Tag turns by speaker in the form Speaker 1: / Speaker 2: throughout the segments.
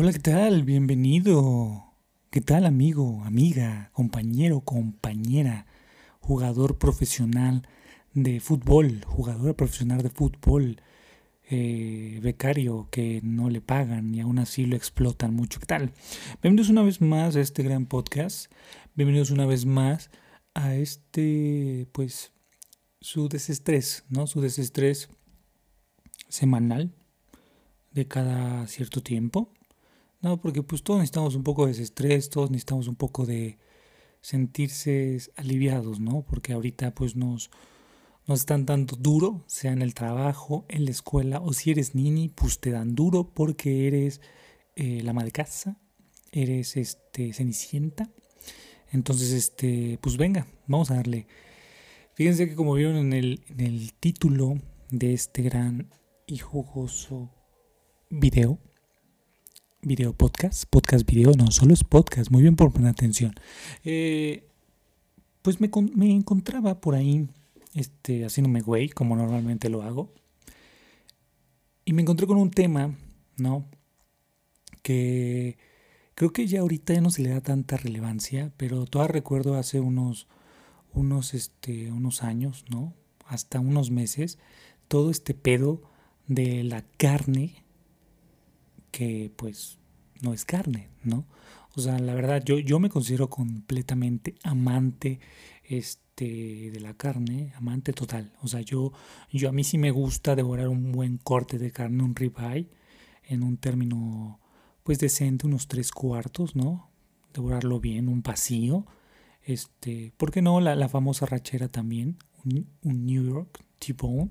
Speaker 1: Hola, ¿qué tal? Bienvenido. ¿Qué tal, amigo, amiga, compañero, compañera, jugador profesional de fútbol, jugadora profesional de fútbol, eh, becario que no le pagan y aún así lo explotan mucho? ¿Qué tal? Bienvenidos una vez más a este gran podcast. Bienvenidos una vez más a este, pues, su desestrés, ¿no? Su desestrés semanal de cada cierto tiempo. No, porque pues todos necesitamos un poco de estrés, todos necesitamos un poco de sentirse aliviados, ¿no? Porque ahorita pues nos, nos están dando duro, sea en el trabajo, en la escuela, o si eres nini, pues te dan duro porque eres eh, la madre casa, eres este cenicienta. Entonces, este, pues venga, vamos a darle. Fíjense que como vieron en el, en el título de este gran y jugoso video, video podcast, podcast video, no, solo es podcast, muy bien por poner atención. Eh, pues me, me, encontraba por ahí este, haciéndome güey, como normalmente lo hago, y me encontré con un tema, ¿no? Que creo que ya ahorita ya no se le da tanta relevancia, pero todavía recuerdo hace unos, unos, este, unos años, ¿no? Hasta unos meses, todo este pedo de la carne que pues no es carne, ¿no? O sea, la verdad, yo, yo me considero completamente amante este, de la carne, amante total. O sea, yo, yo a mí sí me gusta devorar un buen corte de carne, un ribeye, en un término pues decente, unos tres cuartos, ¿no? Devorarlo bien, un pasillo. Este, ¿por qué no? La, la famosa rachera también, un, un New York T-Bone.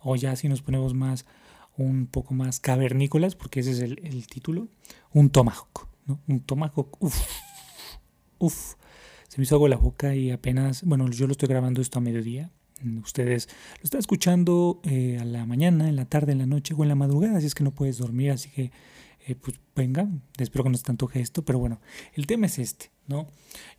Speaker 1: O ya si nos ponemos más un poco más cavernícolas, porque ese es el, título, un tomahawk, ¿no? Un tomahawk, uff, uff, se me hizo agua la boca y apenas, bueno, yo lo estoy grabando esto a mediodía, ustedes lo están escuchando eh, a la mañana, en la tarde, en la noche o en la madrugada, así es que no puedes dormir, así que eh, pues venga, espero que no se te antoje esto, pero bueno, el tema es este, ¿no?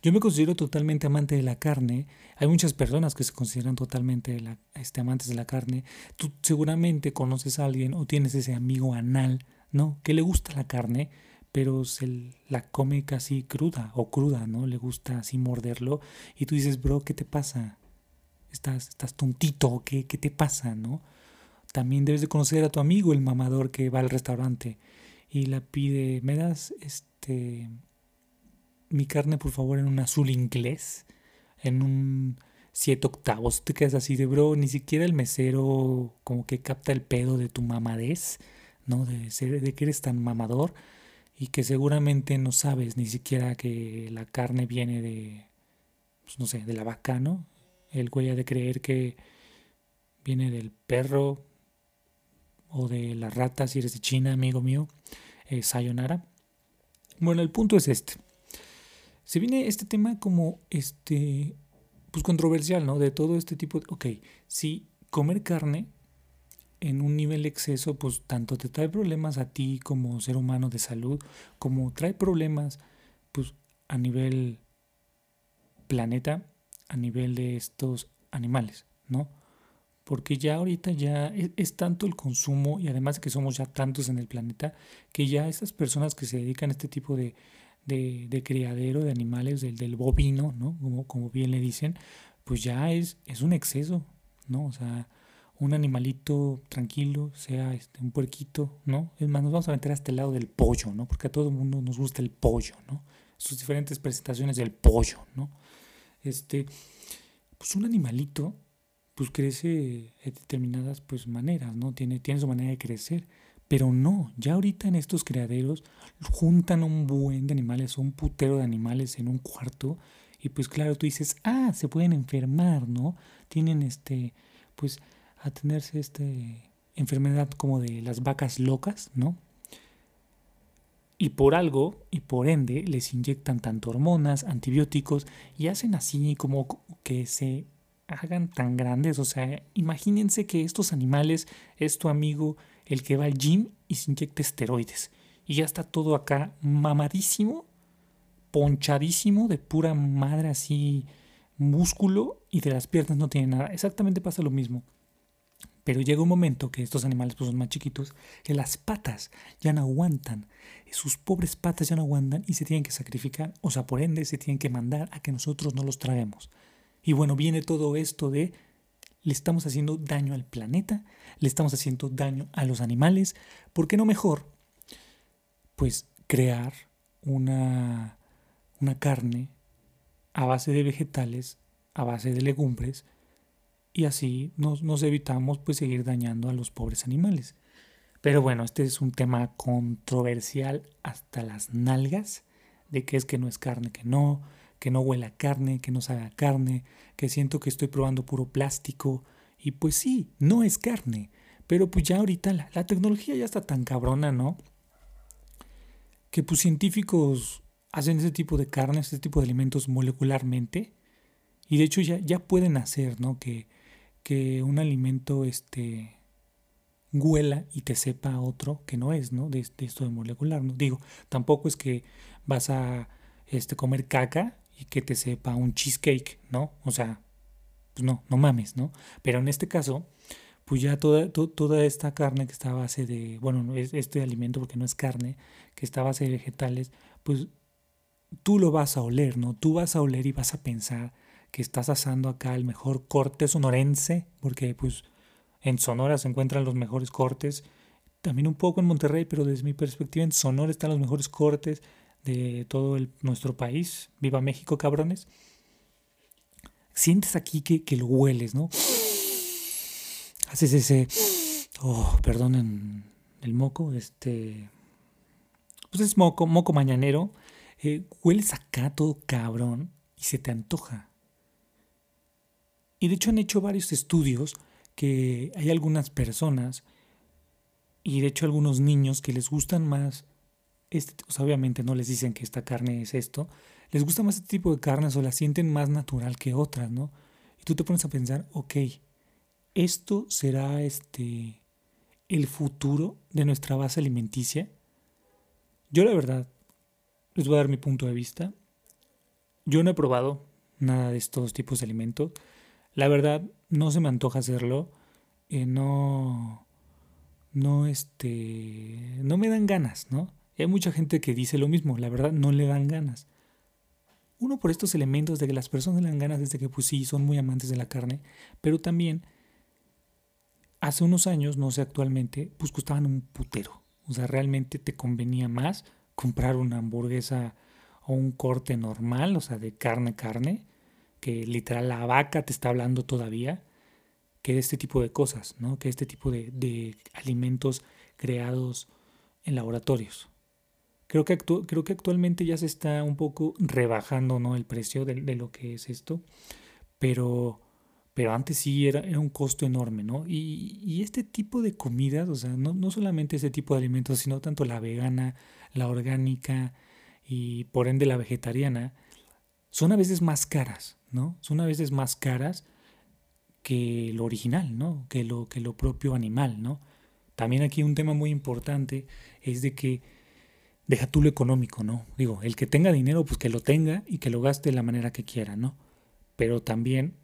Speaker 1: Yo me considero totalmente amante de la carne, hay muchas personas que se consideran totalmente este, amantes de la carne, tú seguramente conoces a alguien o tienes ese amigo anal, ¿no? Que le gusta la carne, pero se la come casi cruda o cruda, ¿no? Le gusta así morderlo y tú dices, bro, ¿qué te pasa? ¿Estás, estás tontito? ¿Qué, ¿Qué te pasa, no? También debes de conocer a tu amigo, el mamador que va al restaurante y la pide, ¿me das este mi carne por favor en un azul inglés? En un siete octavos. Te quedas así de bro, ni siquiera el mesero como que capta el pedo de tu mamadez, ¿no? De, ser, de que eres tan mamador y que seguramente no sabes ni siquiera que la carne viene de, pues no sé, de la vaca, ¿no? El güey de creer que viene del perro o de la rata si eres de China, amigo mío eh, Sayonara. Bueno, el punto es este. Se viene este tema como este, pues controversial, ¿no? De todo este tipo de, ok, si comer carne en un nivel exceso, pues tanto te trae problemas a ti como ser humano de salud, como trae problemas, pues a nivel planeta, a nivel de estos animales, ¿no? Porque ya ahorita ya es, tanto el consumo y además que somos ya tantos en el planeta, que ya estas personas que se dedican a este tipo de, de, criadero de animales, del, del bovino, ¿no? Como, como, bien le dicen, pues ya es, es un exceso, ¿no? O sea, un animalito tranquilo, sea este, un puerquito, ¿no? Es más, nos vamos a meter a este lado del pollo, ¿no? Porque a todo el mundo nos gusta el pollo, ¿no? Sus diferentes presentaciones del pollo, ¿no? Este, pues un animalito pues crece de determinadas pues maneras, ¿no? Tiene, tiene su manera de crecer. Pero no, ya ahorita en estos criaderos juntan un buen de animales, un putero de animales en un cuarto. Y pues claro, tú dices, ah, se pueden enfermar, ¿no? Tienen este, pues a tenerse este enfermedad como de las vacas locas, ¿no? Y por algo, y por ende, les inyectan tanto hormonas, antibióticos, y hacen así como que se hagan tan grandes. O sea, imagínense que estos animales es tu amigo el que va al gym y se inyecta esteroides. Y ya está todo acá mamadísimo, ponchadísimo, de pura madre así, músculo y de las piernas no tiene nada. Exactamente pasa lo mismo. Pero llega un momento que estos animales pues, son más chiquitos, que las patas ya no aguantan. Sus pobres patas ya no aguantan y se tienen que sacrificar, o sea, por ende se tienen que mandar a que nosotros no los traguemos. Y bueno, viene todo esto de le estamos haciendo daño al planeta, le estamos haciendo daño a los animales, ¿por qué no mejor? Pues crear una, una carne a base de vegetales, a base de legumbres, y así nos, nos evitamos pues seguir dañando a los pobres animales. Pero bueno, este es un tema controversial hasta las nalgas, de que es que no es carne, que no, que no huela carne, que no sabe carne, que siento que estoy probando puro plástico. Y pues sí, no es carne. Pero pues ya ahorita la, la tecnología ya está tan cabrona, ¿no? Que pues científicos hacen ese tipo de carnes, ese tipo de alimentos molecularmente. Y de hecho ya, ya pueden hacer, ¿no? Que, que un alimento este, huela y te sepa otro que no es, ¿no? De, esto de molecular, ¿no? Digo, tampoco es que vas a este, comer caca que te sepa un cheesecake, ¿no? O sea, pues no, no mames, ¿no? Pero en este caso, pues ya toda, toda esta carne que está a base de, bueno, este alimento porque no es carne, que está a base de vegetales, pues tú lo vas a oler, ¿no? Tú vas a oler y vas a pensar que estás asando acá el mejor corte sonorense, porque pues en Sonora se encuentran los mejores cortes, también un poco en Monterrey, pero desde mi perspectiva en Sonora están los mejores cortes de todo el, nuestro país. Viva México, cabrones. Sientes aquí que, que lo hueles, ¿no? Haces ese... Oh, perdonen el moco, este... Pues es moco, moco mañanero. Eh, hueles acá todo cabrón y se te antoja. Y de hecho han hecho varios estudios que hay algunas personas y de hecho algunos niños que les gustan más, este, obviamente no les dicen que esta carne es esto, les gusta más este tipo de carnes o la sienten más natural que otras, ¿no? Y tú te pones a pensar, ok, esto será este el futuro de nuestra base alimenticia. Yo la verdad les voy a dar mi punto de vista. Yo no he probado nada de estos tipos de alimentos. La verdad, no se me antoja hacerlo. Eh, no. No, este. No me dan ganas, ¿no? Hay mucha gente que dice lo mismo. La verdad, no le dan ganas. Uno por estos elementos de que las personas le dan ganas desde que, pues sí, son muy amantes de la carne. Pero también. Hace unos años, no sé actualmente, pues costaban un putero. O sea, realmente te convenía más comprar una hamburguesa o un corte normal, o sea, de carne, carne, que literal la vaca te está hablando todavía, que de este tipo de cosas, ¿no? que este tipo de, alimentos creados en laboratorios. Creo que, creo que actualmente ya se está un poco rebajando ¿no? el precio de, lo que es esto, pero, pero antes sí era, era un costo enorme. ¿no? Y, este tipo de comidas, o sea, no, no solamente ese tipo de alimentos, sino tanto la vegana, la orgánica y por ende la vegetariana, son a veces más caras. ¿no? Son a veces más caras que lo original, ¿no? Que lo, que lo propio animal, ¿no? También aquí un tema muy importante es de que deja tú lo económico, ¿no? Digo, el que tenga dinero, pues que lo tenga y que lo gaste de la manera que quiera, ¿no? Pero también,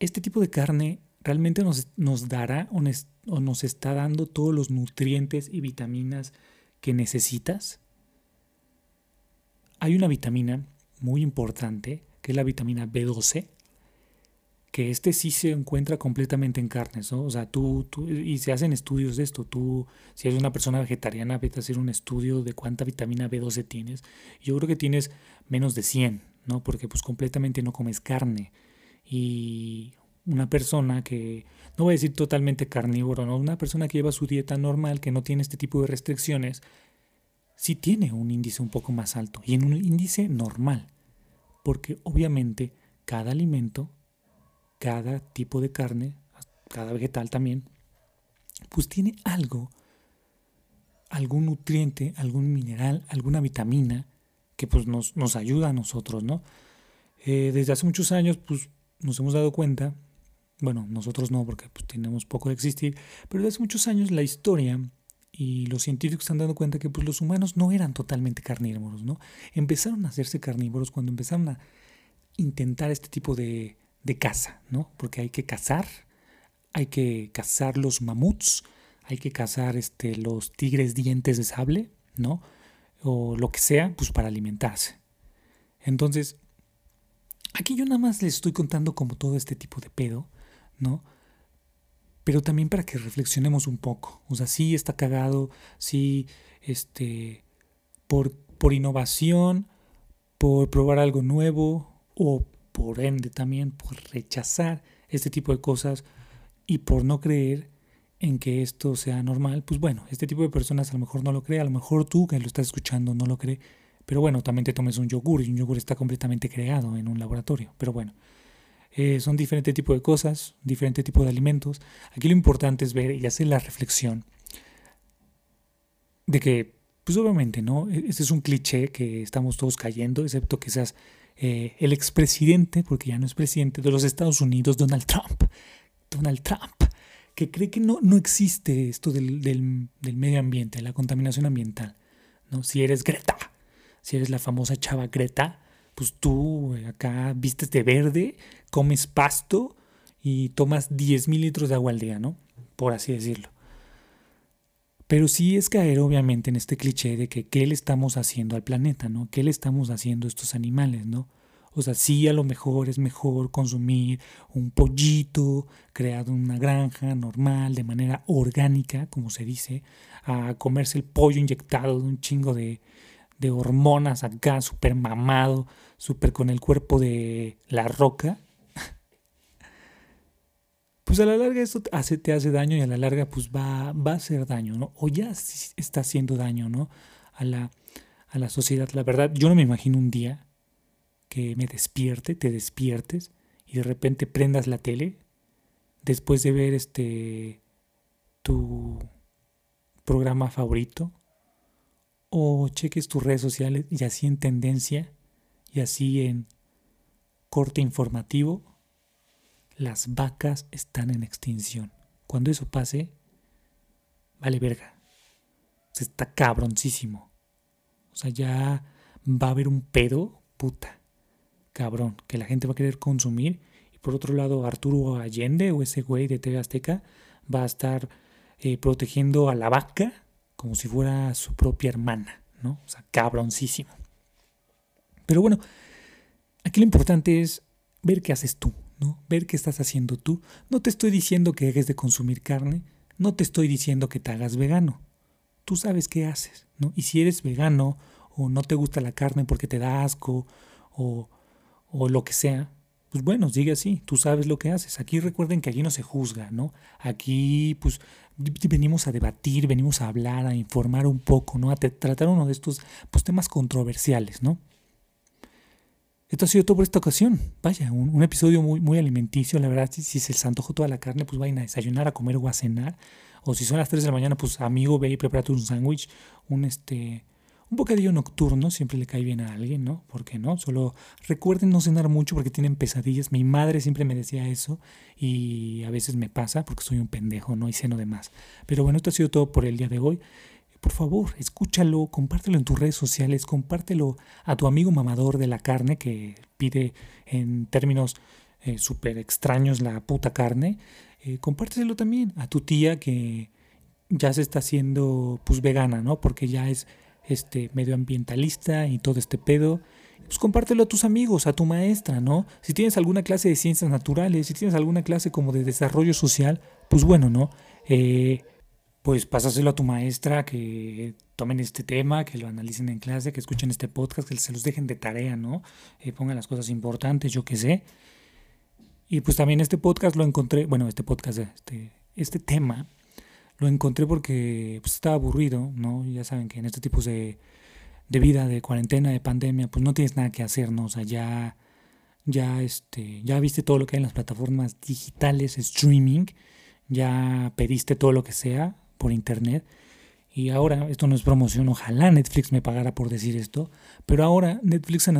Speaker 1: este tipo de carne realmente nos, nos dará o nos está dando todos los nutrientes y vitaminas que necesitas. Hay una vitamina muy importante que es la vitamina B12, que este sí se encuentra completamente en carnes, ¿no? O sea, tú, tú, y se hacen estudios de esto, tú, si eres una persona vegetariana, vete a hacer un estudio de cuánta vitamina B12 tienes. Yo creo que tienes menos de 100, ¿no? Porque pues completamente no comes carne. Y una persona que, no voy a decir totalmente carnívoro, ¿no? Una persona que lleva su dieta normal, que no tiene este tipo de restricciones, sí tiene un índice un poco más alto y en un índice normal porque obviamente cada alimento, cada tipo de carne, cada vegetal también, pues tiene algo, algún nutriente, algún mineral, alguna vitamina que pues nos, nos ayuda a nosotros, ¿no? Eh, desde hace muchos años pues nos hemos dado cuenta, bueno, nosotros no porque pues tenemos poco de existir, pero desde hace muchos años la historia y los científicos se han dado cuenta que pues, los humanos no eran totalmente carnívoros, ¿no? Empezaron a hacerse carnívoros cuando empezaron a intentar este tipo de, de caza, ¿no? Porque hay que cazar hay que cazar los mamuts, hay que cazar este, los tigres dientes de sable, ¿no? O lo que sea, pues para alimentarse. Entonces, aquí yo nada más les estoy contando como todo este tipo de pedo, ¿no? Pero también para que reflexionemos un poco. O sea, sí está cagado, sí, este, por, por innovación, por probar algo nuevo, o por ende también por rechazar este tipo de cosas y por no creer en que esto sea normal, pues bueno, este tipo de personas a lo mejor no lo cree, a lo mejor tú que lo estás escuchando no lo cree, pero bueno, también te tomes un yogur y un yogur está completamente creado en un laboratorio, pero bueno, eh, son diferentes tipos de cosas, diferentes tipos de alimentos. Aquí lo importante es ver y hacer la reflexión de que, pues obviamente, ¿no? E-, este es un cliché que estamos todos cayendo, excepto que seas eh, el expresidente, porque ya no es presidente de los Estados Unidos, Donald Trump. Donald Trump, que cree que no, no existe esto del, del, medio ambiente, la contaminación ambiental. ¿no? Si eres Greta, si eres la famosa chava Greta, pues tú eh, acá vistes de verde, comes pasto y tomas 10 mil litros de agua al día, ¿no? Por así decirlo. Pero sí es caer obviamente en este cliché de que qué le estamos haciendo al planeta, ¿no? ¿Qué le estamos haciendo a estos animales, ¿no? O sea, sí a lo mejor es mejor consumir un pollito creado en una granja normal, de manera orgánica, como se dice, a comerse el pollo inyectado de un chingo de, de hormonas acá, súper mamado, súper con el cuerpo de la roca, pues a la larga esto hace, te hace daño y a la larga pues va, va a hacer daño, ¿no? O ya está haciendo daño, ¿no? A la, a la sociedad. La verdad, yo no me imagino un día que me despierte, te despiertes y de repente prendas la tele después de ver este tu programa favorito o cheques tus redes sociales y así en tendencia y así en corte informativo las vacas están en extinción. Cuando eso pase, vale verga. Se está cabroncísimo. O sea, ya va a haber un pedo, puta, cabrón, que la gente va a querer consumir. Y por otro lado, Arturo Allende o ese güey de TV Azteca va a estar eh, protegiendo a la vaca como si fuera su propia hermana, ¿no? O sea, cabroncísimo. Pero bueno, aquí lo importante es ver qué haces tú. Ver qué estás haciendo tú. No te estoy diciendo que dejes de consumir carne, no te estoy diciendo que te hagas vegano. Tú sabes qué haces, ¿no? Y si eres vegano o no te gusta la carne porque te da asco o, o lo que sea, pues bueno, sigue así, tú sabes lo que haces. Aquí recuerden que aquí no se juzga, ¿no? Aquí pues venimos a debatir, venimos a hablar, a informar un poco, ¿no? A tratar uno de estos pues, temas controversiales, ¿no? Esto ha sido todo por esta ocasión. Vaya, un, episodio muy, muy alimenticio. La verdad, si, se les antojó toda la carne, pues vayan a desayunar, a comer o a cenar. O si son las 3 de la mañana, pues amigo, ve y prepárate un sándwich, un este un bocadillo nocturno, siempre le cae bien a alguien, ¿no? ¿Por qué no? Solo recuerden no cenar mucho porque tienen pesadillas. Mi madre siempre me decía eso y a veces me pasa porque soy un pendejo, ¿no? Y ceno de más. Pero bueno, esto ha sido todo por el día de hoy por favor, escúchalo, compártelo en tus redes sociales, compártelo a tu amigo mamador de la carne que pide en términos eh, súper extraños la puta carne. Eh, compártelo también a tu tía que ya se está haciendo pues vegana, ¿no? Porque ya es este medioambientalista y todo este pedo. Pues compártelo a tus amigos, a tu maestra, ¿no? Si tienes alguna clase de ciencias naturales, si tienes alguna clase como de desarrollo social, pues bueno, ¿no? Eh, pues pásaselo a tu maestra, que tomen este tema, que lo analicen en clase, que escuchen este podcast, que se los dejen de tarea, ¿no? Eh, pongan las cosas importantes, yo qué sé. Y pues también este podcast lo encontré, bueno, este podcast, este, este tema, lo encontré porque pues, estaba aburrido, ¿no? Ya saben que en estos tipos de, de vida, de cuarentena, de pandemia, pues no tienes nada que hacer, ¿no? O sea, ya, ya, este, ya viste todo lo que hay en las plataformas digitales, streaming, ya pediste todo lo que sea, por internet. Y ahora, esto no es promoción, ojalá Netflix me pagara por decir esto, pero ahora Netflix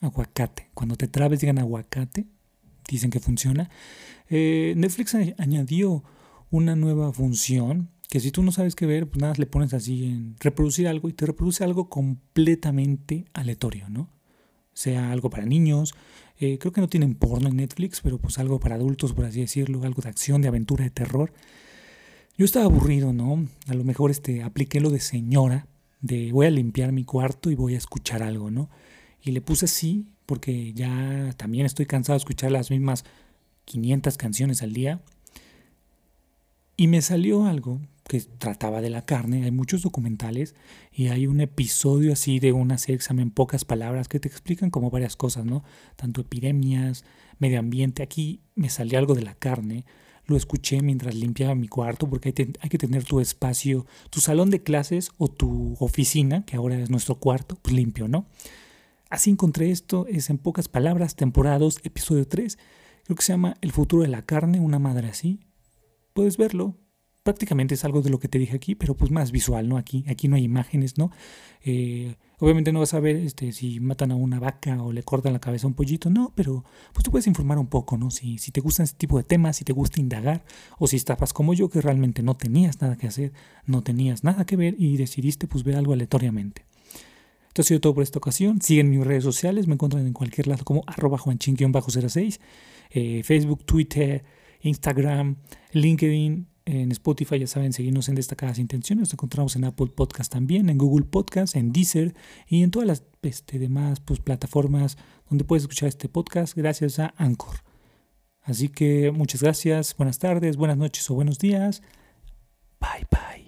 Speaker 1: aguacate. Cuando te trabes digan aguacate, dicen que funciona. Eh, Netflix añadió una nueva función que si tú no sabes qué ver, pues nada, le pones así en reproducir algo y te reproduce algo completamente aleatorio, ¿no? Sea algo para niños. Eh, creo que no tienen porno en Netflix, pero pues algo para adultos, por así decirlo, algo de acción, de aventura, de terror. Yo estaba aburrido, ¿no? A lo mejor este, apliqué lo de señora, de voy a limpiar mi cuarto y voy a escuchar algo, ¿no? Y le puse sí, porque ya también estoy cansado de escuchar las mismas 500 canciones al día. Y me salió algo que trataba de la carne. Hay muchos documentales y hay un episodio así de una serie que en pocas palabras que te explican como varias cosas, ¿no? Tanto epidemias, medio ambiente. Aquí me salió algo de la carne. Lo escuché mientras limpiaba mi cuarto porque hay, hay que tener tu espacio, tu salón de clases o tu oficina, que ahora es nuestro cuarto, pues limpio, ¿no? Así encontré esto, es en pocas palabras, temporada 2, episodio 3. Creo que se llama El futuro de la carne, una madre así. Puedes verlo, prácticamente es algo de lo que te dije aquí, pero pues más visual, ¿no? Aquí, aquí no hay imágenes, ¿no? Eh, obviamente no vas a ver este, si matan a una vaca o le cortan la cabeza a un pollito, no, pero pues tú puedes informar un poco, ¿no? Si, si te gustan este tipo de temas, si te gusta indagar, o si estabas como yo que realmente no tenías nada que hacer, no tenías nada que ver y decidiste pues ver algo aleatoriamente. Esto ha sido todo por esta ocasión. Siguen mis redes sociales, me encuentran en cualquier lado como arroba juanchin-06, eh, Facebook, Twitter, Instagram, LinkedIn, en Spotify, ya saben, seguirnos en Destacadas Intenciones. Nos encontramos en Apple Podcast también, en Google Podcast, en Deezer y en todas las este, demás pues, plataformas donde puedes escuchar este podcast gracias a Anchor. Así que muchas gracias, buenas tardes, buenas noches o buenos días. Bye bye.